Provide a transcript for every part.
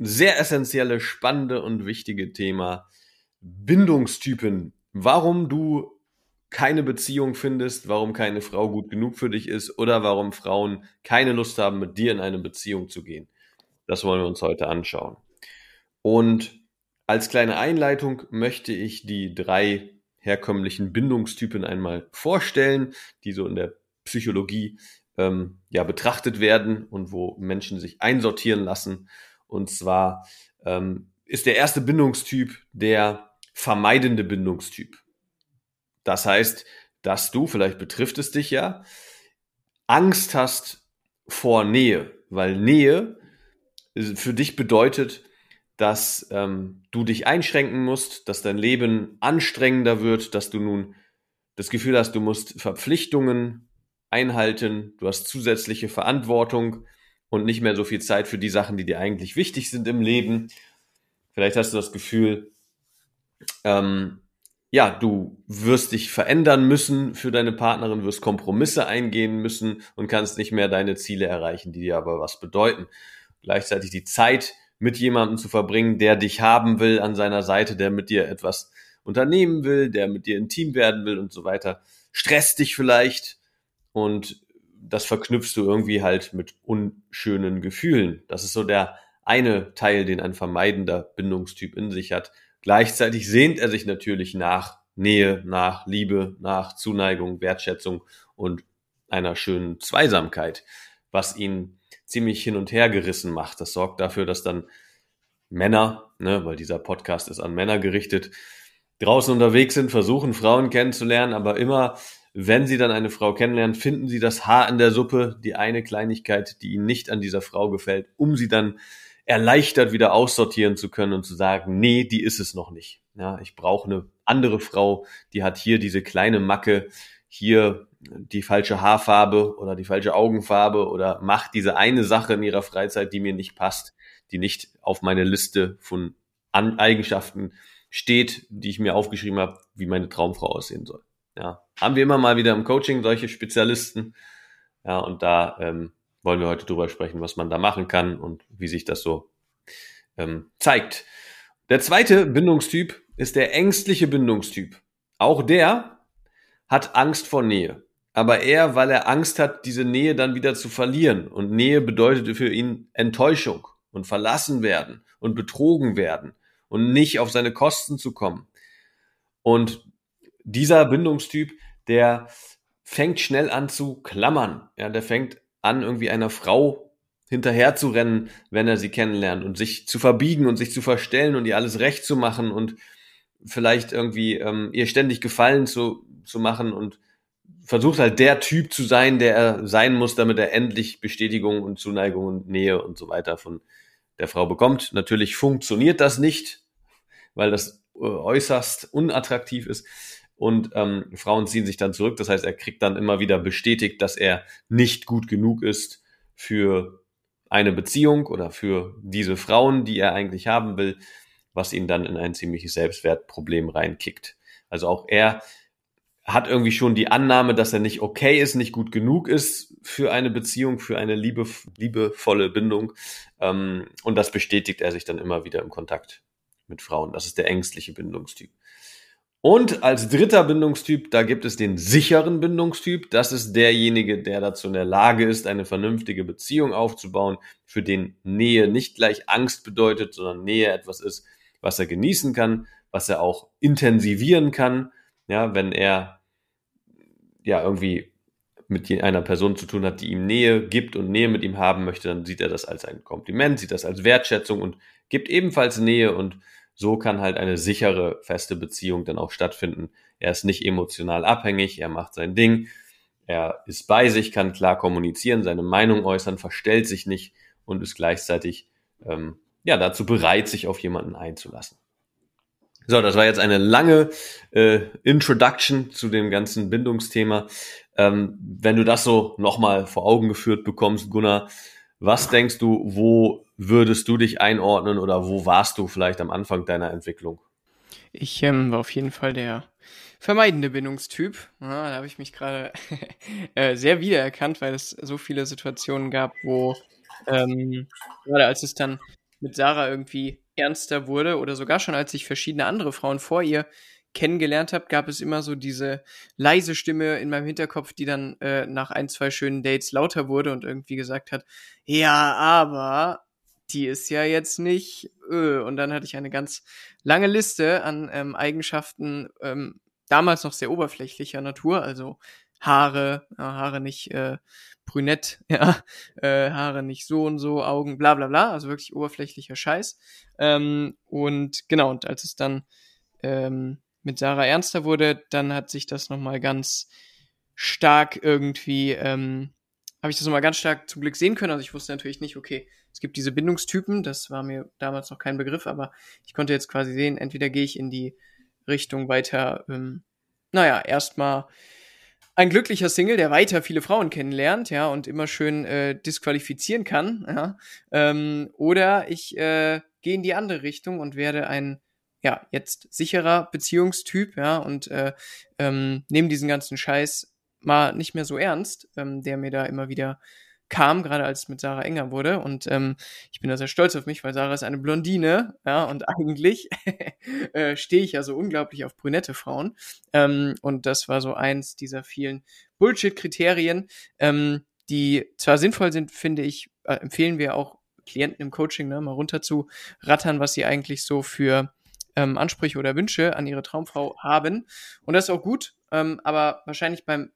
sehr essentielle, spannende und wichtige Thema Bindungstypen. Warum du keine Beziehung findest, warum keine Frau gut genug für dich ist oder warum Frauen keine Lust haben, mit dir in eine Beziehung zu gehen. Das wollen wir uns heute anschauen. Und als kleine Einleitung möchte ich die drei herkömmlichen Bindungstypen einmal vorstellen, die so in der Psychologie ähm, ja betrachtet werden und wo Menschen sich einsortieren lassen. Und zwar ähm, ist der erste Bindungstyp der vermeidende Bindungstyp. Das heißt, dass du, vielleicht betrifft es dich ja, Angst hast vor Nähe, weil Nähe für dich bedeutet, dass ähm, du dich einschränken musst, dass dein Leben anstrengender wird, dass du nun das Gefühl hast, du musst Verpflichtungen einhalten, du hast zusätzliche Verantwortung und nicht mehr so viel Zeit für die Sachen, die dir eigentlich wichtig sind im Leben. Vielleicht hast du das Gefühl, ähm, ja, du wirst dich verändern müssen für deine Partnerin, wirst Kompromisse eingehen müssen und kannst nicht mehr deine Ziele erreichen, die dir aber was bedeuten. Gleichzeitig die Zeit mit jemandem zu verbringen, der dich haben will an seiner Seite, der mit dir etwas unternehmen will, der mit dir intim werden will und so weiter, stresst dich vielleicht und das verknüpfst du irgendwie halt mit unschönen Gefühlen. Das ist so der eine Teil, den ein vermeidender Bindungstyp in sich hat. Gleichzeitig sehnt er sich natürlich nach Nähe, nach Liebe, nach Zuneigung, Wertschätzung und einer schönen Zweisamkeit, was ihn ziemlich hin und her gerissen macht. Das sorgt dafür, dass dann Männer, ne, weil dieser Podcast ist an Männer gerichtet, draußen unterwegs sind, versuchen Frauen kennenzulernen, aber immer wenn Sie dann eine Frau kennenlernen, finden Sie das Haar in der Suppe, die eine Kleinigkeit, die Ihnen nicht an dieser Frau gefällt, um sie dann erleichtert wieder aussortieren zu können und zu sagen, nee, die ist es noch nicht. Ja, ich brauche eine andere Frau, die hat hier diese kleine Macke, hier die falsche Haarfarbe oder die falsche Augenfarbe oder macht diese eine Sache in ihrer Freizeit, die mir nicht passt, die nicht auf meine Liste von Eigenschaften steht, die ich mir aufgeschrieben habe, wie meine Traumfrau aussehen soll. Ja, haben wir immer mal wieder im Coaching solche Spezialisten. Ja, und da ähm, wollen wir heute drüber sprechen, was man da machen kann und wie sich das so ähm, zeigt. Der zweite Bindungstyp ist der ängstliche Bindungstyp. Auch der hat Angst vor Nähe. Aber er, weil er Angst hat, diese Nähe dann wieder zu verlieren. Und Nähe bedeutete für ihn Enttäuschung und verlassen werden und betrogen werden und nicht auf seine Kosten zu kommen. Und dieser Bindungstyp, der fängt schnell an zu klammern. Ja, der fängt an, irgendwie einer Frau hinterher zu rennen, wenn er sie kennenlernt und sich zu verbiegen und sich zu verstellen und ihr alles recht zu machen und vielleicht irgendwie ähm, ihr ständig Gefallen zu, zu machen und versucht halt der Typ zu sein, der er sein muss, damit er endlich Bestätigung und Zuneigung und Nähe und so weiter von der Frau bekommt. Natürlich funktioniert das nicht, weil das äh, äußerst unattraktiv ist und ähm, Frauen ziehen sich dann zurück. Das heißt, er kriegt dann immer wieder bestätigt, dass er nicht gut genug ist für eine Beziehung oder für diese Frauen, die er eigentlich haben will, was ihn dann in ein ziemliches Selbstwertproblem reinkickt. Also auch er hat irgendwie schon die Annahme, dass er nicht okay ist, nicht gut genug ist für eine Beziehung, für eine liebe, liebevolle Bindung. Ähm, und das bestätigt er sich dann immer wieder im Kontakt mit Frauen. Das ist der ängstliche Bindungstyp. Und als dritter Bindungstyp, da gibt es den sicheren Bindungstyp. Das ist derjenige, der dazu in der Lage ist, eine vernünftige Beziehung aufzubauen, für den Nähe nicht gleich Angst bedeutet, sondern Nähe etwas ist, was er genießen kann, was er auch intensivieren kann. Ja, wenn er ja irgendwie mit einer Person zu tun hat, die ihm Nähe gibt und Nähe mit ihm haben möchte, dann sieht er das als ein Kompliment, sieht das als Wertschätzung und gibt ebenfalls Nähe und so kann halt eine sichere, feste Beziehung dann auch stattfinden. Er ist nicht emotional abhängig, er macht sein Ding, er ist bei sich, kann klar kommunizieren, seine Meinung äußern, verstellt sich nicht und ist gleichzeitig ähm, ja dazu bereit, sich auf jemanden einzulassen. So, das war jetzt eine lange äh, Introduction zu dem ganzen Bindungsthema. Ähm, wenn du das so nochmal vor Augen geführt bekommst, Gunnar, was denkst du, wo würdest du dich einordnen oder wo warst du vielleicht am Anfang deiner Entwicklung? Ich ähm, war auf jeden Fall der vermeidende Bindungstyp. Ja, da habe ich mich gerade äh, sehr wiedererkannt, weil es so viele Situationen gab, wo ähm, gerade als es dann mit Sarah irgendwie ernster wurde oder sogar schon als ich verschiedene andere Frauen vor ihr kennengelernt habe, gab es immer so diese leise Stimme in meinem Hinterkopf, die dann äh, nach ein, zwei schönen Dates lauter wurde und irgendwie gesagt hat, ja, aber die ist ja jetzt nicht. Öh. Und dann hatte ich eine ganz lange Liste an ähm, Eigenschaften, ähm, damals noch sehr oberflächlicher Natur, also Haare, ja, Haare nicht äh, brünett, ja, äh, Haare nicht so und so, Augen, bla bla bla, also wirklich oberflächlicher Scheiß. Ähm, und genau, und als es dann ähm, mit Sarah ernster wurde, dann hat sich das nochmal ganz stark irgendwie, ähm, habe ich das nochmal ganz stark zum Glück sehen können. Also ich wusste natürlich nicht, okay, es gibt diese Bindungstypen, das war mir damals noch kein Begriff, aber ich konnte jetzt quasi sehen, entweder gehe ich in die Richtung weiter, ähm, naja, erstmal ein glücklicher Single, der weiter viele Frauen kennenlernt, ja, und immer schön äh, disqualifizieren kann, ja, ähm, oder ich äh, gehe in die andere Richtung und werde ein ja, jetzt sicherer Beziehungstyp, ja, und äh, ähm, nehme diesen ganzen Scheiß mal nicht mehr so ernst, ähm, der mir da immer wieder kam, gerade als es mit Sarah enger wurde. Und ähm, ich bin da sehr stolz auf mich, weil Sarah ist eine Blondine, ja, und eigentlich äh, stehe ich ja so unglaublich auf brünette Frauen. Ähm, und das war so eins dieser vielen Bullshit-Kriterien, ähm, die zwar sinnvoll sind, finde ich, äh, empfehlen wir auch Klienten im Coaching, ne, mal runter zu rattern, was sie eigentlich so für ähm, Ansprüche oder Wünsche an ihre Traumfrau haben. Und das ist auch gut, ähm, aber wahrscheinlich beim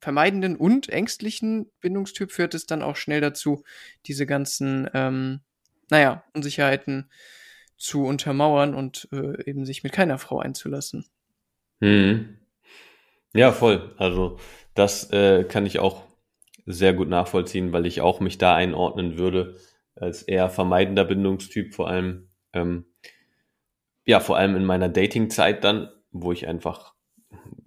vermeidenden und ängstlichen Bindungstyp führt es dann auch schnell dazu, diese ganzen, ähm, naja, Unsicherheiten zu untermauern und äh, eben sich mit keiner Frau einzulassen. Hm. Ja, voll. Also das äh, kann ich auch sehr gut nachvollziehen, weil ich auch mich da einordnen würde als eher vermeidender Bindungstyp, vor allem ähm, ja, vor allem in meiner Dating-Zeit dann, wo ich einfach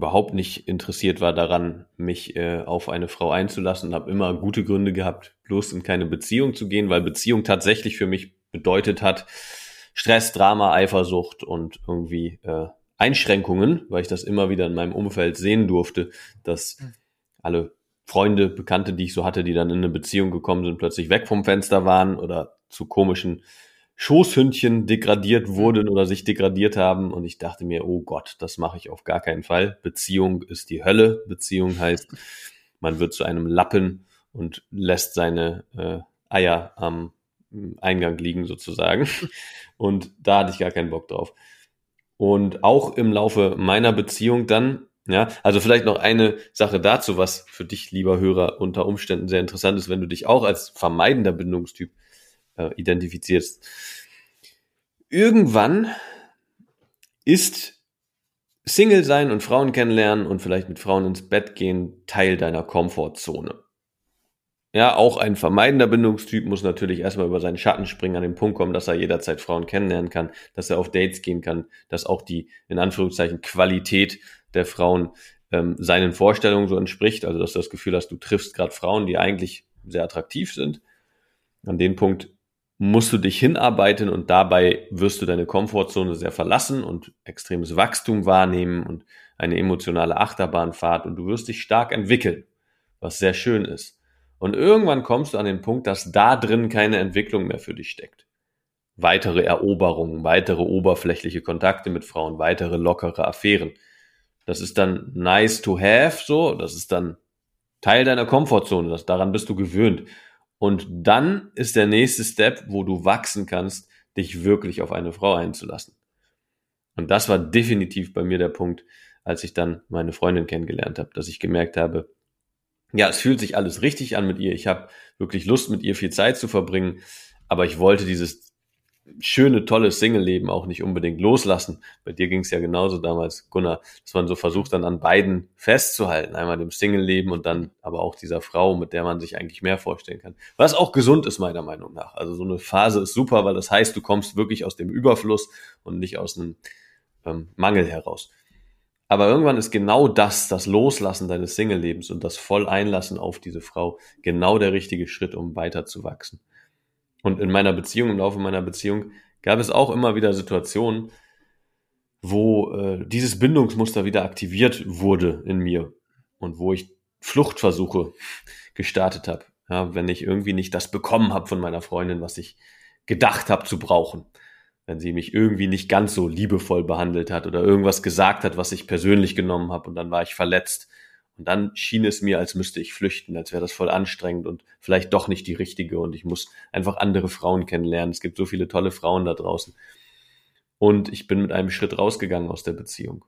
überhaupt nicht interessiert war daran, mich äh, auf eine Frau einzulassen, habe immer gute Gründe gehabt, bloß in keine Beziehung zu gehen, weil Beziehung tatsächlich für mich bedeutet hat Stress, Drama, Eifersucht und irgendwie äh, Einschränkungen, weil ich das immer wieder in meinem Umfeld sehen durfte, dass hm. alle Freunde, Bekannte, die ich so hatte, die dann in eine Beziehung gekommen sind, plötzlich weg vom Fenster waren oder zu komischen Schoßhündchen degradiert mhm. wurden oder sich degradiert haben. Und ich dachte mir, oh Gott, das mache ich auf gar keinen Fall. Beziehung ist die Hölle. Beziehung heißt, man wird zu einem Lappen und lässt seine äh, Eier am Eingang liegen sozusagen. Und da hatte ich gar keinen Bock drauf. Und auch im Laufe meiner Beziehung dann, ja, also vielleicht noch eine Sache dazu, was für dich, lieber Hörer, unter Umständen sehr interessant ist, wenn du dich auch als vermeidender Bindungstyp äh, identifizierst. Irgendwann ist Single sein und Frauen kennenlernen und vielleicht mit Frauen ins Bett gehen Teil deiner Komfortzone. Ja, auch ein vermeidender Bindungstyp muss natürlich erstmal über seinen Schatten springen, an den Punkt kommen, dass er jederzeit Frauen kennenlernen kann, dass er auf Dates gehen kann, dass auch die, in Anführungszeichen, Qualität der Frauen ähm, seinen Vorstellungen so entspricht, also dass du das Gefühl hast, du triffst gerade Frauen, die eigentlich sehr attraktiv sind. An den Punkt musst du dich hinarbeiten und dabei wirst du deine Komfortzone sehr verlassen und extremes Wachstum wahrnehmen und eine emotionale Achterbahnfahrt und du wirst dich stark entwickeln, was sehr schön ist. Und irgendwann kommst du an den Punkt, dass da drin keine Entwicklung mehr für dich steckt. Weitere Eroberungen, weitere oberflächliche Kontakte mit Frauen, weitere lockere Affären. Das ist dann nice to have, so, das ist dann Teil deiner Komfortzone, das, daran bist du gewöhnt. Und dann ist der nächste Step, wo du wachsen kannst, dich wirklich auf eine Frau einzulassen. Und das war definitiv bei mir der Punkt, als ich dann meine Freundin kennengelernt habe, dass ich gemerkt habe, ja, es fühlt sich alles richtig an mit ihr. Ich habe wirklich Lust, mit ihr viel Zeit zu verbringen, aber ich wollte dieses schöne, tolle Single-Leben auch nicht unbedingt loslassen. Bei dir ging es ja genauso damals, Gunnar, dass man so versucht, dann an beiden festzuhalten. Einmal dem Single-Leben und dann aber auch dieser Frau, mit der man sich eigentlich mehr vorstellen kann. Was auch gesund ist, meiner Meinung nach. Also so eine Phase ist super, weil das heißt, du kommst wirklich aus dem Überfluss und nicht aus einem ähm, Mangel heraus. Aber irgendwann ist genau das, das Loslassen deines Single-Lebens und das Volleinlassen auf diese Frau, genau der richtige Schritt, um weiterzuwachsen. Und in meiner Beziehung, im Laufe meiner Beziehung, gab es auch immer wieder Situationen, wo äh, dieses Bindungsmuster wieder aktiviert wurde in mir und wo ich Fluchtversuche gestartet habe, ja, wenn ich irgendwie nicht das bekommen habe von meiner Freundin, was ich gedacht habe zu brauchen, wenn sie mich irgendwie nicht ganz so liebevoll behandelt hat oder irgendwas gesagt hat, was ich persönlich genommen habe und dann war ich verletzt und dann schien es mir, als müsste ich flüchten, als wäre das voll anstrengend und vielleicht doch nicht die richtige und ich muss einfach andere Frauen kennenlernen. Es gibt so viele tolle Frauen da draußen. Und ich bin mit einem Schritt rausgegangen aus der Beziehung.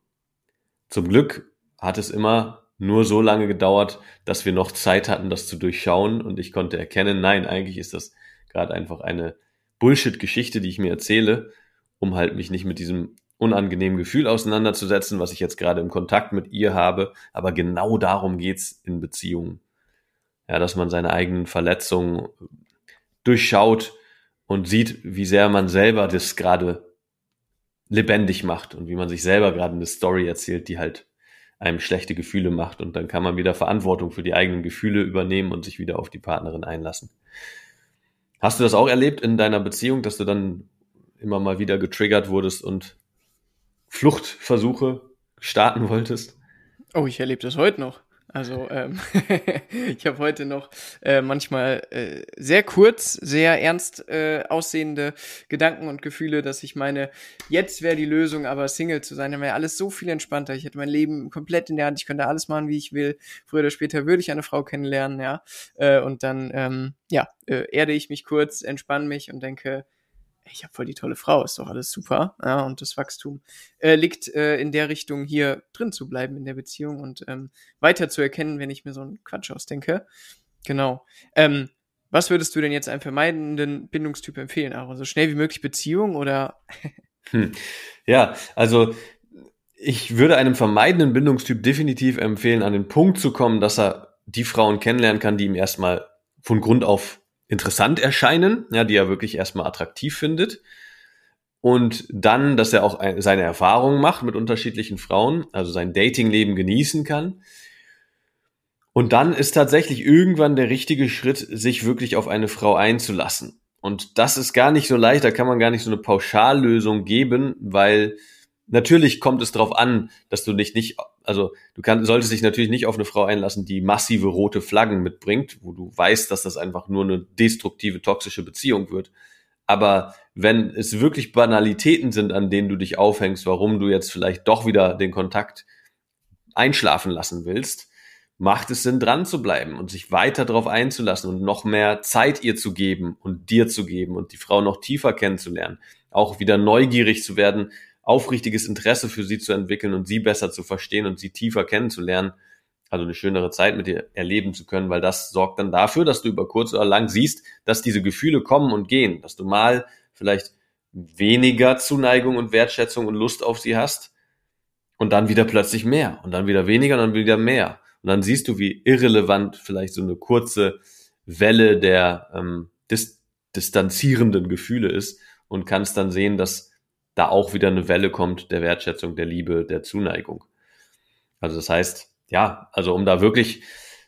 Zum Glück hat es immer nur so lange gedauert, dass wir noch Zeit hatten, das zu durchschauen und ich konnte erkennen, nein, eigentlich ist das gerade einfach eine Bullshit-Geschichte, die ich mir erzähle, um halt mich nicht mit diesem unangenehmen Gefühl auseinanderzusetzen, was ich jetzt gerade im Kontakt mit ihr habe. Aber genau darum geht's in Beziehungen. Ja, dass man seine eigenen Verletzungen durchschaut und sieht, wie sehr man selber das gerade lebendig macht und wie man sich selber gerade eine Story erzählt, die halt einem schlechte Gefühle macht. Und dann kann man wieder Verantwortung für die eigenen Gefühle übernehmen und sich wieder auf die Partnerin einlassen. Hast du das auch erlebt in deiner Beziehung, dass du dann immer mal wieder getriggert wurdest und Fluchtversuche starten wolltest? Oh, ich erlebe das heute noch. Also ähm, ich habe heute noch äh, manchmal äh, sehr kurz, sehr ernst äh, aussehende Gedanken und Gefühle, dass ich meine, jetzt wäre die Lösung, aber Single zu sein, dann wäre alles so viel entspannter. Ich hätte mein Leben komplett in der Hand, ich könnte alles machen, wie ich will. Früher oder später würde ich eine Frau kennenlernen, ja. Äh, und dann, ähm, ja, äh, erde ich mich kurz, entspanne mich und denke, ich habe voll die tolle Frau, ist doch alles super. Ja, und das Wachstum äh, liegt äh, in der Richtung, hier drin zu bleiben in der Beziehung und ähm, weiter zu erkennen, wenn ich mir so einen Quatsch ausdenke. Genau. Ähm, was würdest du denn jetzt einem vermeidenden Bindungstyp empfehlen, Aaron? So schnell wie möglich Beziehung oder? hm. Ja, also ich würde einem vermeidenden Bindungstyp definitiv empfehlen, an den Punkt zu kommen, dass er die Frauen kennenlernen kann, die ihm erstmal von Grund auf interessant erscheinen, ja, die er wirklich erstmal attraktiv findet. Und dann, dass er auch seine Erfahrungen macht mit unterschiedlichen Frauen, also sein Datingleben genießen kann. Und dann ist tatsächlich irgendwann der richtige Schritt, sich wirklich auf eine Frau einzulassen. Und das ist gar nicht so leicht, da kann man gar nicht so eine Pauschallösung geben, weil natürlich kommt es darauf an, dass du dich nicht, also du kannst, solltest dich natürlich nicht auf eine Frau einlassen, die massive rote Flaggen mitbringt, wo du weißt, dass das einfach nur eine destruktive, toxische Beziehung wird. Aber wenn es wirklich Banalitäten sind, an denen du dich aufhängst, warum du jetzt vielleicht doch wieder den Kontakt einschlafen lassen willst, macht es Sinn, dran zu bleiben und sich weiter darauf einzulassen und noch mehr Zeit ihr zu geben und dir zu geben und die Frau noch tiefer kennenzulernen. Auch wieder neugierig zu werden, aufrichtiges Interesse für sie zu entwickeln und sie besser zu verstehen und sie tiefer kennenzulernen, also eine schönere Zeit mit ihr erleben zu können, weil das sorgt dann dafür, dass du über kurz oder lang siehst, dass diese Gefühle kommen und gehen, dass du mal vielleicht weniger Zuneigung und Wertschätzung und Lust auf sie hast und dann wieder plötzlich mehr und dann wieder weniger und dann wieder mehr. Und dann siehst du, wie irrelevant vielleicht so eine kurze Welle der ähm, dis distanzierenden Gefühle ist und kannst dann sehen, dass da auch wieder eine Welle kommt der Wertschätzung, der Liebe, der Zuneigung. Also das heißt, ja, also um da wirklich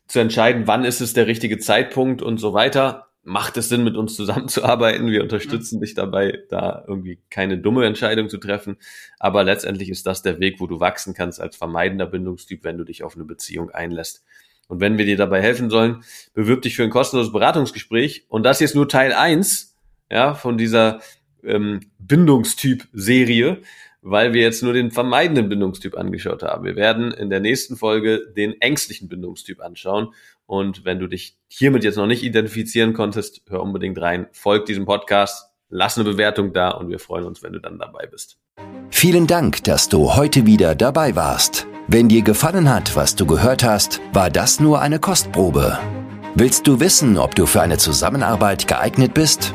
zu entscheiden, wann ist es der richtige Zeitpunkt und so weiter, macht es Sinn, mit uns zusammenzuarbeiten. Wir unterstützen dich dabei, da irgendwie keine dumme Entscheidung zu treffen. Aber letztendlich ist das der Weg, wo du wachsen kannst als vermeidender Bindungstyp, wenn du dich auf eine Beziehung einlässt. Und wenn wir dir dabei helfen sollen, bewirb dich für ein kostenloses Beratungsgespräch. Und das hier ist nur Teil eins ja, von dieser ähm, Bindungstyp-Serie, weil wir jetzt nur den vermeidenden Bindungstyp angeschaut haben. Wir werden in der nächsten Folge den ängstlichen Bindungstyp anschauen. Und wenn du dich hiermit jetzt noch nicht identifizieren konntest, hör unbedingt rein, folg diesem Podcast, lass eine Bewertung da und wir freuen uns, wenn du dann dabei bist. Vielen Dank, dass du heute wieder dabei warst. Wenn dir gefallen hat, was du gehört hast, war das nur eine Kostprobe. Willst du wissen, ob du für eine Zusammenarbeit geeignet bist?